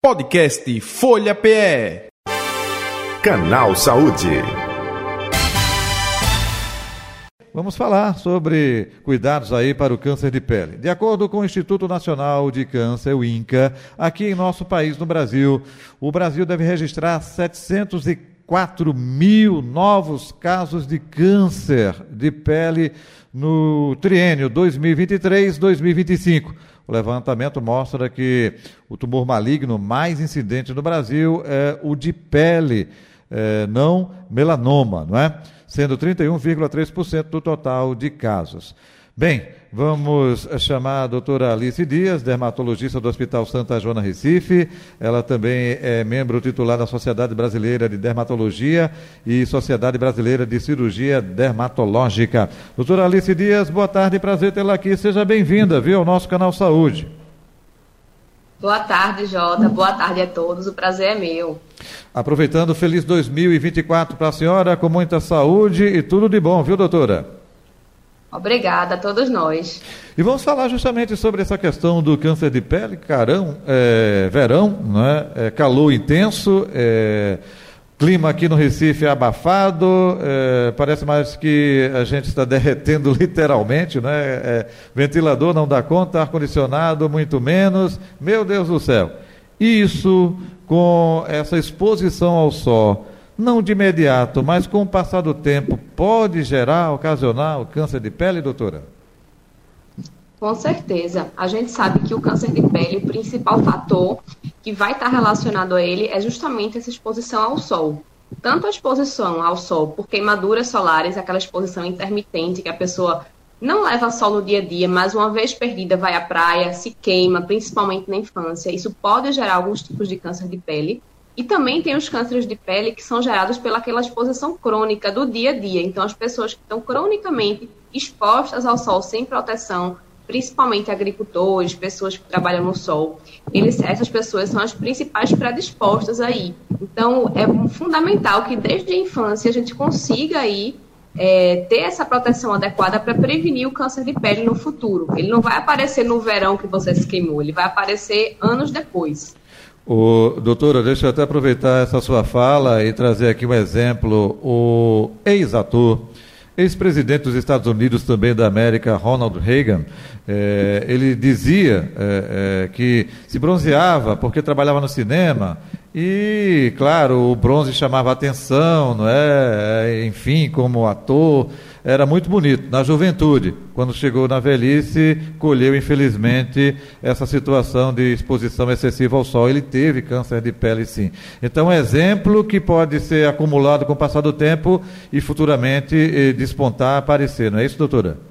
Podcast Folha PE. Canal Saúde. Vamos falar sobre cuidados aí para o câncer de pele. De acordo com o Instituto Nacional de Câncer, o INCA, aqui em nosso país, no Brasil, o Brasil deve registrar 704 mil novos casos de câncer de pele no triênio 2023-2025. O levantamento mostra que o tumor maligno mais incidente no Brasil é o de pele, é, não melanoma, não é? Sendo 31,3% do total de casos. Bem, vamos chamar a doutora Alice Dias, dermatologista do Hospital Santa Joana Recife. Ela também é membro titular da Sociedade Brasileira de Dermatologia e Sociedade Brasileira de Cirurgia Dermatológica. Doutora Alice Dias, boa tarde, prazer tê-la aqui. Seja bem-vinda, viu, ao nosso canal Saúde. Boa tarde, Jota. Boa tarde a todos. O prazer é meu. Aproveitando, feliz 2024 para a senhora, com muita saúde e tudo de bom, viu, doutora? Obrigada a todos nós. E vamos falar justamente sobre essa questão do câncer de pele, carão, é, verão, né? É, calor intenso, é, clima aqui no Recife é abafado, é, parece mais que a gente está derretendo literalmente, né? Ventilador não dá conta, ar-condicionado muito menos, meu Deus do céu. Isso com essa exposição ao sol não de imediato, mas com o passar do tempo, pode gerar, ocasionar o câncer de pele, doutora? Com certeza. A gente sabe que o câncer de pele, o principal fator que vai estar relacionado a ele é justamente essa exposição ao sol. Tanto a exposição ao sol por queimaduras solares, aquela exposição intermitente que a pessoa não leva sol no dia a dia, mas uma vez perdida vai à praia, se queima, principalmente na infância. Isso pode gerar alguns tipos de câncer de pele. E também tem os cânceres de pele que são gerados pelaquela exposição crônica do dia a dia. Então, as pessoas que estão cronicamente expostas ao sol sem proteção, principalmente agricultores, pessoas que trabalham no sol, eles, essas pessoas são as principais predispostas aí. Então, é fundamental que desde a infância a gente consiga aí é, ter essa proteção adequada para prevenir o câncer de pele no futuro. Ele não vai aparecer no verão que você se queimou, ele vai aparecer anos depois. O, doutora, deixa eu até aproveitar essa sua fala e trazer aqui um exemplo. O ex-ator, ex-presidente dos Estados Unidos também da América, Ronald Reagan, é, ele dizia é, é, que se bronzeava porque trabalhava no cinema e, claro, o bronze chamava atenção, não é? Enfim, como ator, era muito bonito. Na juventude, quando chegou na velhice, colheu, infelizmente, essa situação de exposição excessiva ao sol. Ele teve câncer de pele, sim. Então, exemplo que pode ser acumulado com o passar do tempo e futuramente eh, despontar, aparecer. Não é isso, doutora?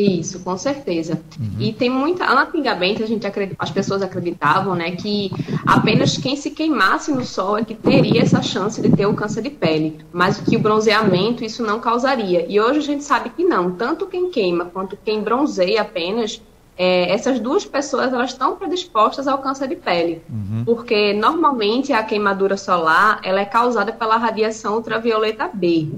Isso, com certeza. Uhum. E tem muita. Antigamente, a gente acredita, as pessoas acreditavam né, que apenas quem se queimasse no sol é que teria essa chance de ter o câncer de pele, mas que o bronzeamento isso não causaria. E hoje a gente sabe que não. Tanto quem queima quanto quem bronzeia apenas é, essas duas pessoas elas estão predispostas ao câncer de pele, uhum. porque normalmente a queimadura solar ela é causada pela radiação ultravioleta B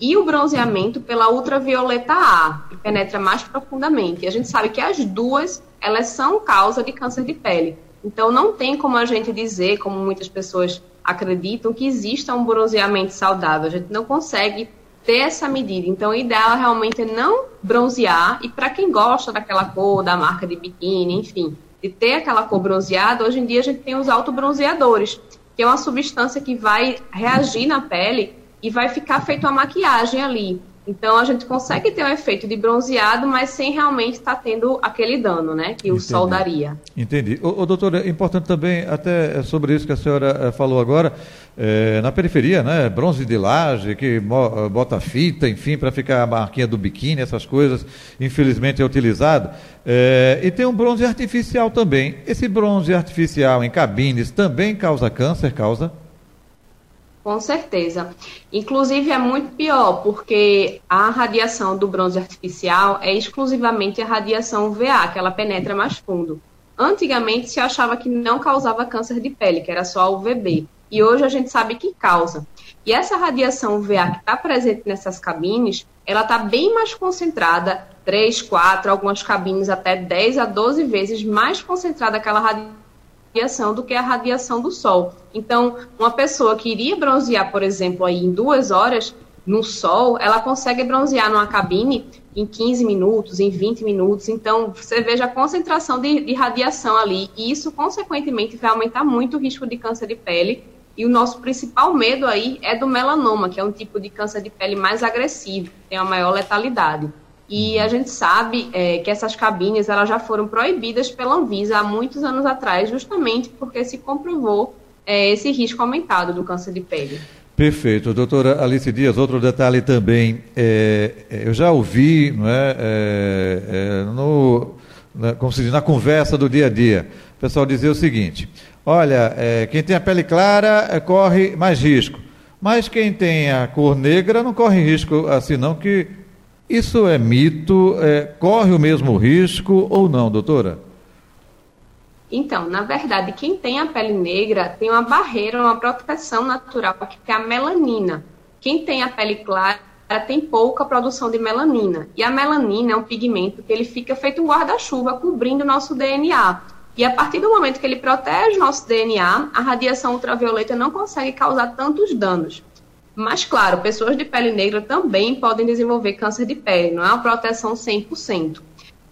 e o bronzeamento pela ultravioleta A, penetra mais profundamente. E a gente sabe que as duas elas são causa de câncer de pele. Então não tem como a gente dizer, como muitas pessoas acreditam, que exista um bronzeamento saudável. A gente não consegue ter essa medida. Então, o ideal realmente é não bronzear. E para quem gosta daquela cor, da marca de biquíni, enfim, de ter aquela cor bronzeada, hoje em dia a gente tem os autobronzeadores, que é uma substância que vai reagir na pele e vai ficar feito uma maquiagem ali. Então a gente consegue ter um efeito de bronzeado, mas sem realmente estar tá tendo aquele dano, né, que Entendi. o sol daria. Entendi. O, o doutor, é importante também, até sobre isso que a senhora eh, falou agora, é, na periferia, né, bronze de laje, que eh, bota fita, enfim, para ficar a marquinha do biquíni, essas coisas, infelizmente é utilizado. É, e tem um bronze artificial também. Esse bronze artificial em cabines também causa câncer, causa? Com certeza. Inclusive é muito pior, porque a radiação do bronze artificial é exclusivamente a radiação UVA, que ela penetra mais fundo. Antigamente se achava que não causava câncer de pele, que era só a UVB. E hoje a gente sabe que causa. E essa radiação UVA que está presente nessas cabines, ela está bem mais concentrada, 3, 4, algumas cabines até 10 a 12 vezes mais concentrada aquela radiação radiação do que a radiação do sol. Então, uma pessoa que iria bronzear, por exemplo, aí em duas horas no sol, ela consegue bronzear numa cabine em 15 minutos, em 20 minutos. Então, você veja a concentração de, de radiação ali, e isso, consequentemente, vai aumentar muito o risco de câncer de pele. E o nosso principal medo aí é do melanoma, que é um tipo de câncer de pele mais agressivo, tem a maior letalidade. E a gente sabe é, que essas cabines elas já foram proibidas pela Anvisa há muitos anos atrás, justamente porque se comprovou é, esse risco aumentado do câncer de pele. Perfeito. Doutora Alice Dias, outro detalhe também, é, é eu já ouvi, não é, é, é no, na, como se diz, na conversa do dia a dia, o pessoal dizer o seguinte, olha, quem tem a pele clara corre mais risco, mas quem tem a cor negra não corre risco assim não, que isso é mito? É, corre o mesmo risco ou não, doutora? Então, na verdade, quem tem a pele negra tem uma barreira, uma proteção natural, que é a melanina. Quem tem a pele clara tem pouca produção de melanina. E a melanina é um pigmento que ele fica feito um guarda-chuva cobrindo o nosso DNA. E a partir do momento que ele protege o nosso DNA, a radiação ultravioleta não consegue causar tantos danos. Mas, claro, pessoas de pele negra também podem desenvolver câncer de pele, não é uma proteção 100%.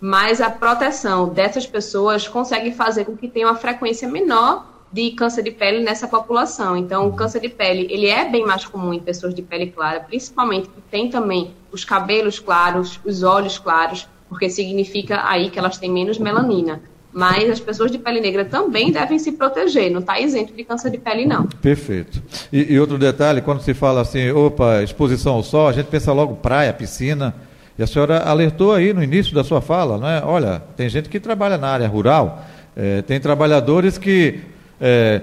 Mas a proteção dessas pessoas consegue fazer com que tenha uma frequência menor de câncer de pele nessa população. Então, o câncer de pele, ele é bem mais comum em pessoas de pele clara, principalmente que tem também os cabelos claros, os olhos claros, porque significa aí que elas têm menos melanina mas as pessoas de pele negra também devem se proteger, não está isento de câncer de pele, não. Perfeito. E, e, outro detalhe, quando se fala assim, opa, exposição ao sol, a gente pensa logo praia, piscina, e a senhora alertou aí no início da sua fala, não é? Olha, tem gente que trabalha na área rural, é, tem trabalhadores que é,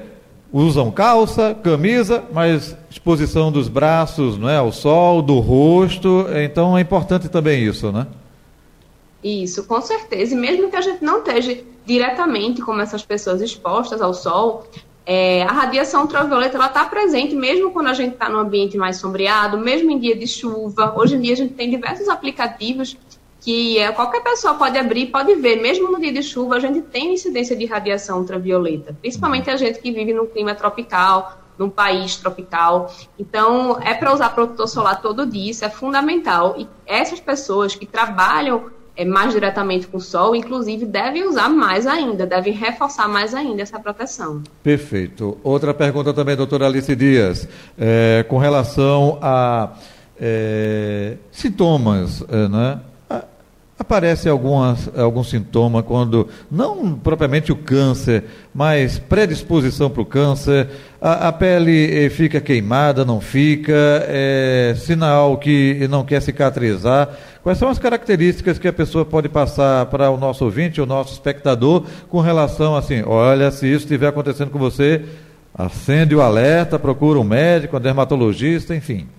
usam calça, camisa, mas exposição dos braços, não é, ao sol, do rosto, então é importante também isso, né? Isso, com certeza. E mesmo que a gente não esteja diretamente como essas pessoas expostas ao sol, é, a radiação ultravioleta ela está presente mesmo quando a gente está no ambiente mais sombreado, mesmo em dia de chuva. Hoje em dia a gente tem diversos aplicativos que é, qualquer pessoa pode abrir, pode ver, mesmo no dia de chuva a gente tem incidência de radiação ultravioleta, principalmente a gente que vive num clima tropical, num país tropical. Então é para usar protetor solar todo dia, isso é fundamental. E essas pessoas que trabalham é, mais diretamente com o sol, inclusive devem usar mais ainda, devem reforçar mais ainda essa proteção. Perfeito. Outra pergunta também, doutora Alice Dias, é, com relação a é, sintomas, é, né? Aparece algumas, algum sintoma quando, não propriamente o câncer, mas predisposição para o câncer, a, a, pele eh, fica queimada, não fica, é sinal que não quer cicatrizar. Quais são as características que a pessoa pode passar para o nosso ouvinte, o nosso espectador, com relação assim, olha, se isso estiver acontecendo com você, acende o alerta, procura um médico, um dermatologista, enfim.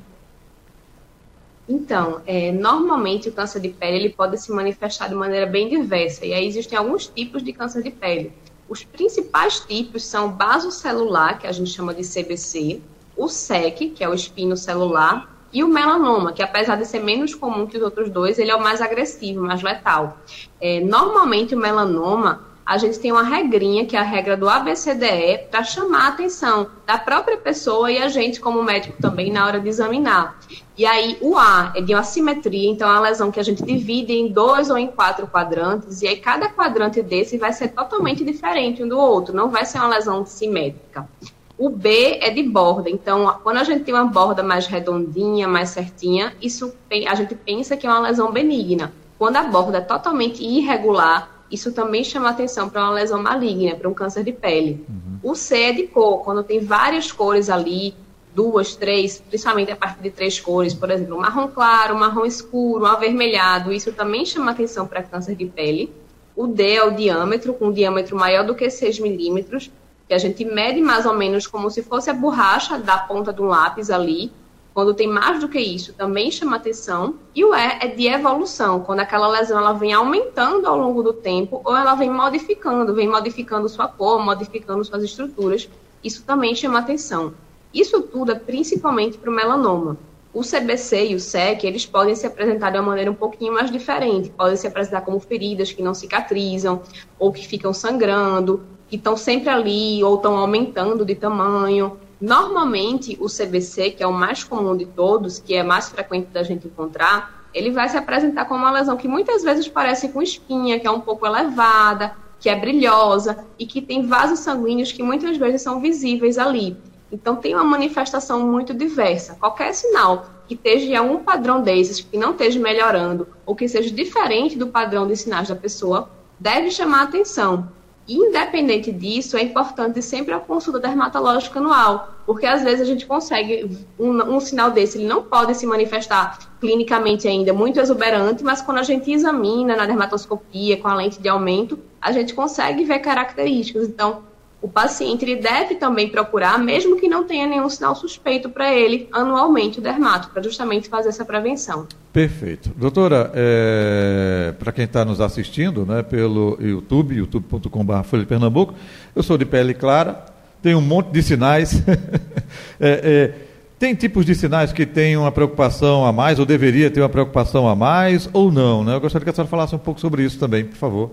Então, é, normalmente o câncer de pele ele pode se manifestar de maneira bem diversa, e aí existem alguns tipos de câncer de pele. Os principais tipos são o basocelular, que a gente chama de CBC, o SEC, que é o espino celular, e o melanoma, que apesar de ser menos comum que os outros dois, ele é o mais agressivo, mais letal. É, normalmente o melanoma a gente tem uma regrinha, que é a regra do ABCDE, para chamar a atenção da própria pessoa e a gente, como médico, também na hora de examinar. E aí, o A é de uma simetria, então é uma lesão que a gente divide em dois ou em quatro quadrantes, e aí cada quadrante desse vai ser totalmente diferente um do outro, não vai ser uma lesão simétrica. O B é de borda, então quando a gente tem uma borda mais redondinha, mais certinha, isso a gente pensa que é uma lesão benigna. Quando a borda é totalmente irregular, isso também chama atenção para uma lesão maligna, para um câncer de pele. Uhum. O C é de cor, quando tem várias cores ali, duas, três, principalmente a partir de três cores, por exemplo, marrom claro, marrom escuro, avermelhado, isso também chama atenção para câncer de pele. O D é o diâmetro, com um diâmetro maior do que 6 milímetros, que a gente mede mais ou menos como se fosse a borracha da ponta de um lápis ali, quando tem mais do que isso, também chama atenção. E o E é de evolução, quando aquela lesão ela vem aumentando ao longo do tempo ou ela vem modificando, vem modificando sua cor, modificando suas estruturas. Isso também chama atenção. Isso tudo é principalmente para o melanoma. O CBC e o SEC, eles podem se apresentar de uma maneira um pouquinho mais diferente. Podem se apresentar como feridas que não cicatrizam ou que ficam sangrando. que estão sempre ali ou estão aumentando de tamanho. Normalmente, o CBC, que é o mais comum de todos, que é mais frequente da gente encontrar, ele vai se apresentar como uma lesão que muitas vezes parece com espinha, que é um pouco elevada, que é brilhosa e que tem vasos sanguíneos que muitas vezes são visíveis ali. Então, tem uma manifestação muito diversa. Qualquer sinal que esteja um padrão desses, que não esteja melhorando, ou que seja diferente do padrão de sinais da pessoa, deve chamar atenção. Independente disso, é importante sempre a consulta dermatológica anual, porque às vezes a gente consegue um, um, sinal desse, ele não pode se manifestar clinicamente ainda muito exuberante, mas quando a gente examina na dermatoscopia com a lente de aumento, a gente consegue ver características. Então, o paciente ele deve também procurar, mesmo que não tenha nenhum sinal suspeito para ele, anualmente o dermato, para justamente fazer essa prevenção. Perfeito. Doutora, é, para quem está nos assistindo né, pelo YouTube, youtube.com.br Folha de Pernambuco, eu sou de pele clara, tenho um monte de sinais. é, é, tem tipos de sinais que têm uma preocupação a mais, ou deveria ter uma preocupação a mais, ou não? Né? Eu gostaria que a senhora falasse um pouco sobre isso também, por favor.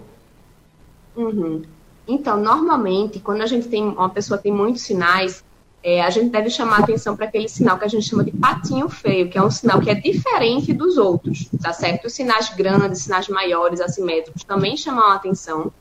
Uhum. Então, normalmente, quando a gente tem uma pessoa tem muitos sinais, é, a gente deve chamar atenção para aquele sinal que a gente chama de patinho feio, que é um sinal que é diferente dos outros, tá certo? Os sinais grandes, sinais maiores, assimétricos, também chamam a atenção.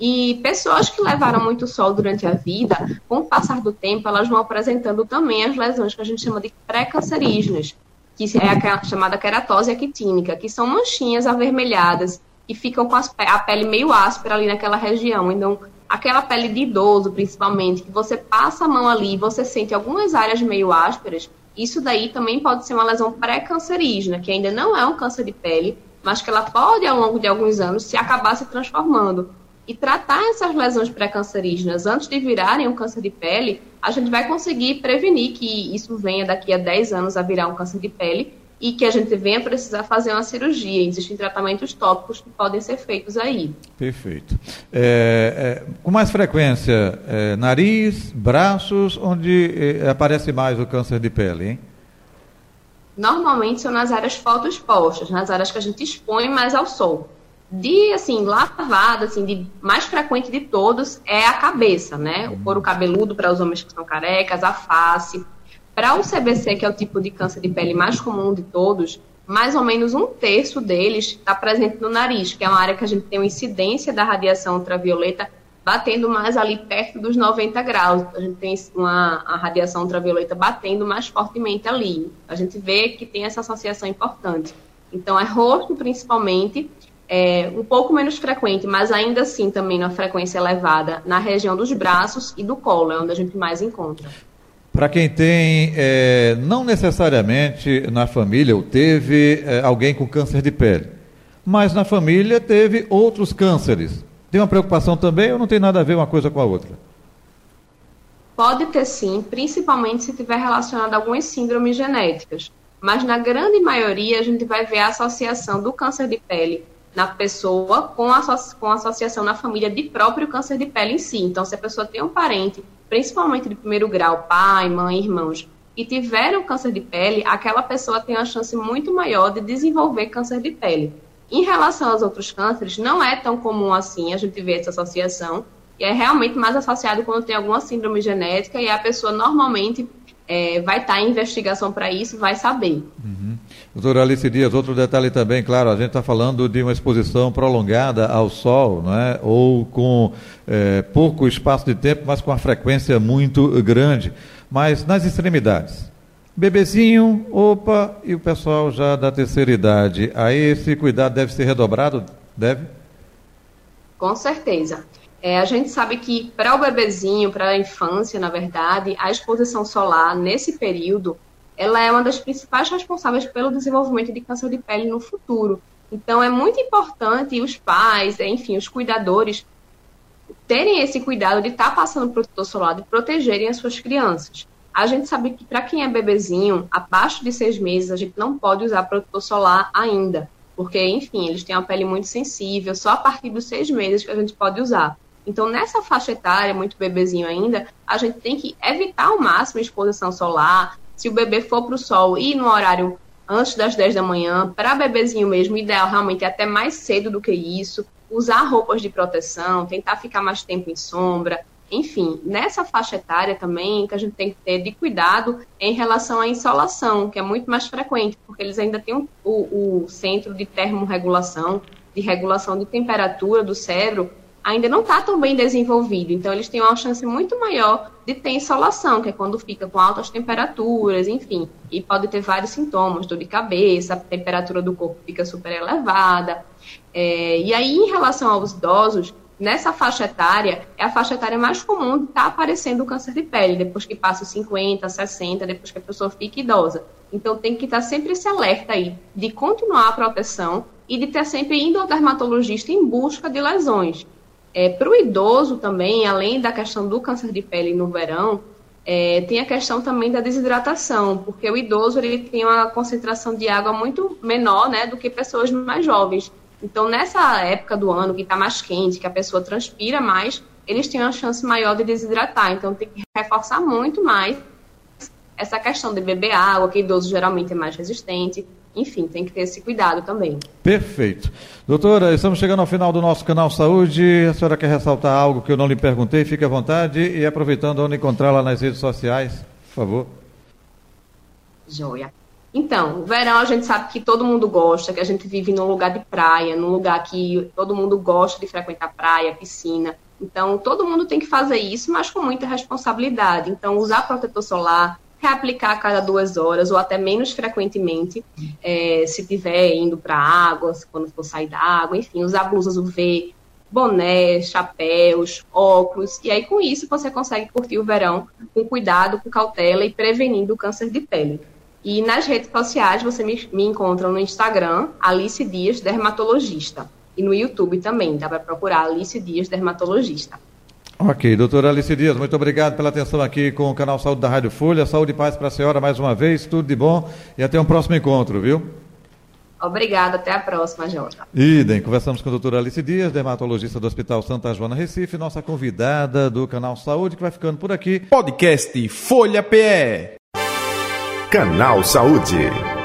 E pessoas que levaram muito sol durante a vida, com o passar do tempo, elas vão apresentando também as lesões que a gente chama de pré-cancerígenas, que é a chamada queratose actínica, que são manchinhas avermelhadas e ficam com a pele meio áspera ali naquela região. Então, aquela pele de idoso, principalmente, que você passa a mão ali e você sente algumas áreas meio ásperas, isso daí também pode ser uma lesão pré-cancerígena, que ainda não é um câncer de pele, mas que ela pode, ao longo de alguns anos, se acabar se transformando. E tratar essas lesões pré-cancerígenas antes de virarem um câncer de pele, a gente vai conseguir prevenir que isso venha daqui a 10 anos a virar um câncer de pele e que a gente venha precisar fazer uma cirurgia. Existem tratamentos tópicos que podem ser feitos aí. Perfeito. É, é, com mais frequência, é, nariz, braços, onde é, aparece mais o câncer de pele, hein? Normalmente são nas áreas fotoexpostas, nas áreas que a gente expõe mais ao sol. De, assim, lavada, assim, de mais frequente de todos é a cabeça, né? O couro cabeludo para os homens que são carecas, a face, para o CBC, que é o tipo de câncer de pele mais comum de todos, mais ou menos um terço deles está presente no nariz, que é uma área que a gente tem uma incidência da radiação ultravioleta batendo mais ali perto dos 90 graus. A gente tem uma a radiação ultravioleta batendo mais fortemente ali. A gente vê que tem essa associação importante. Então, é rosto principalmente, é, um pouco menos frequente, mas ainda assim também na frequência elevada na região dos braços e do colo, é onde a gente mais encontra. Para quem tem, é, não necessariamente na família, ou teve é, alguém com câncer de pele, mas na família teve outros cânceres. Tem uma preocupação também ou não tem nada a ver uma coisa com a outra? Pode ter sim, principalmente se tiver relacionado a algumas síndromes genéticas. Mas na grande maioria a gente vai ver a associação do câncer de pele na pessoa com a, com a associação na família de próprio câncer de pele em si. Então, se a pessoa tem um parente principalmente de primeiro grau, pai, mãe, irmãos, e tiveram câncer de pele, aquela pessoa tem uma chance muito maior de desenvolver câncer de pele. Em relação aos outros cânceres, não é tão comum assim a gente ver essa associação, e é realmente mais associado quando tem alguma síndrome genética e a pessoa normalmente é, vai estar em investigação para isso, vai saber. Uhum. Doutora Alice Dias, outro detalhe também, claro, a gente está falando de uma exposição prolongada ao sol, não é? ou com é, pouco espaço de tempo, mas com uma frequência muito grande. Mas nas extremidades, bebezinho, opa, e o pessoal já da terceira idade, aí esse cuidado deve ser redobrado? Deve? Com certeza. É, a gente sabe que para o bebezinho, para a infância, na verdade, a exposição solar nesse período ela é uma das principais responsáveis pelo desenvolvimento de câncer de pele no futuro. Então, é muito importante os pais, enfim, os cuidadores, terem esse cuidado de estar tá passando protetor solar, de protegerem as suas crianças. A gente sabe que para quem é bebezinho, abaixo de seis meses, a gente não pode usar protetor solar ainda, porque, enfim, eles têm uma pele muito sensível, só a partir dos seis meses que a gente pode usar. Então, nessa faixa etária, muito bebezinho ainda, a gente tem que evitar ao máximo a exposição solar, se o bebê for para o sol e no horário antes das 10 da manhã, para bebezinho mesmo, ideal realmente é até mais cedo do que isso. usar roupas de proteção, tentar ficar mais tempo em sombra, enfim, nessa faixa etária também que a gente tem que ter de cuidado em relação à insolação, que é muito mais frequente, porque eles ainda têm o, o centro de termorregulação, de regulação de temperatura do cérebro, ainda não está tão bem desenvolvido. Então, eles têm uma chance muito maior de ter insolação, que é quando fica com altas temperaturas, enfim. E pode ter vários sintomas, dor de cabeça, a temperatura do corpo fica super elevada. É, e aí, em relação aos idosos, nessa faixa etária, é a faixa etária mais comum de estar tá aparecendo o câncer de pele, depois que passa os 50, 60, depois que a pessoa fica idosa. Então, tem que estar tá sempre esse alerta aí de continuar a proteção e de ter sempre indo ao dermatologista em busca de lesões. É, Para o idoso também, além da questão do câncer de pele no verão, é, tem a questão também da desidratação, porque o idoso ele tem uma concentração de água muito menor né, do que pessoas mais jovens. Então, nessa época do ano que está mais quente, que a pessoa transpira mais, eles têm uma chance maior de desidratar. Então, tem que reforçar muito mais essa questão de beber água, que idoso geralmente é mais resistente. Enfim, tem que ter esse cuidado também. Perfeito. Doutora, estamos chegando ao final do nosso canal Saúde. A senhora quer ressaltar algo que eu não lhe perguntei? Fique à vontade e aproveitando onde encontrá-la nas redes sociais, por favor. Joia. Então, o verão a gente sabe que todo mundo gosta, que a gente vive num lugar de praia, num lugar que todo mundo gosta de frequentar praia, piscina. Então, todo mundo tem que fazer isso, mas com muita responsabilidade. Então, usar protetor solar, reaplicar a cada duas horas ou até menos frequentemente, é, se tiver indo para água, quando for sair da água, enfim, usar blusas UV, boné, chapéus, óculos, e aí com isso você consegue curtir o verão com cuidado, com cautela e prevenindo o câncer de pele. E nas redes sociais você me, me encontra no Instagram, Alice Dias Dermatologista, e no YouTube também, dá para procurar Alice Dias Dermatologista. Ok, doutora Alice Dias, muito obrigado pela atenção aqui com o canal Saúde da Rádio Folha. Saúde e paz para a senhora mais uma vez, tudo de bom e até um próximo encontro, viu? Obrigada, até a próxima, Jota. Idem, conversamos com a doutora Alice Dias, dermatologista do Hospital Santa Joana Recife, nossa convidada do canal Saúde, que vai ficando por aqui. Podcast Folha PE. Canal Saúde.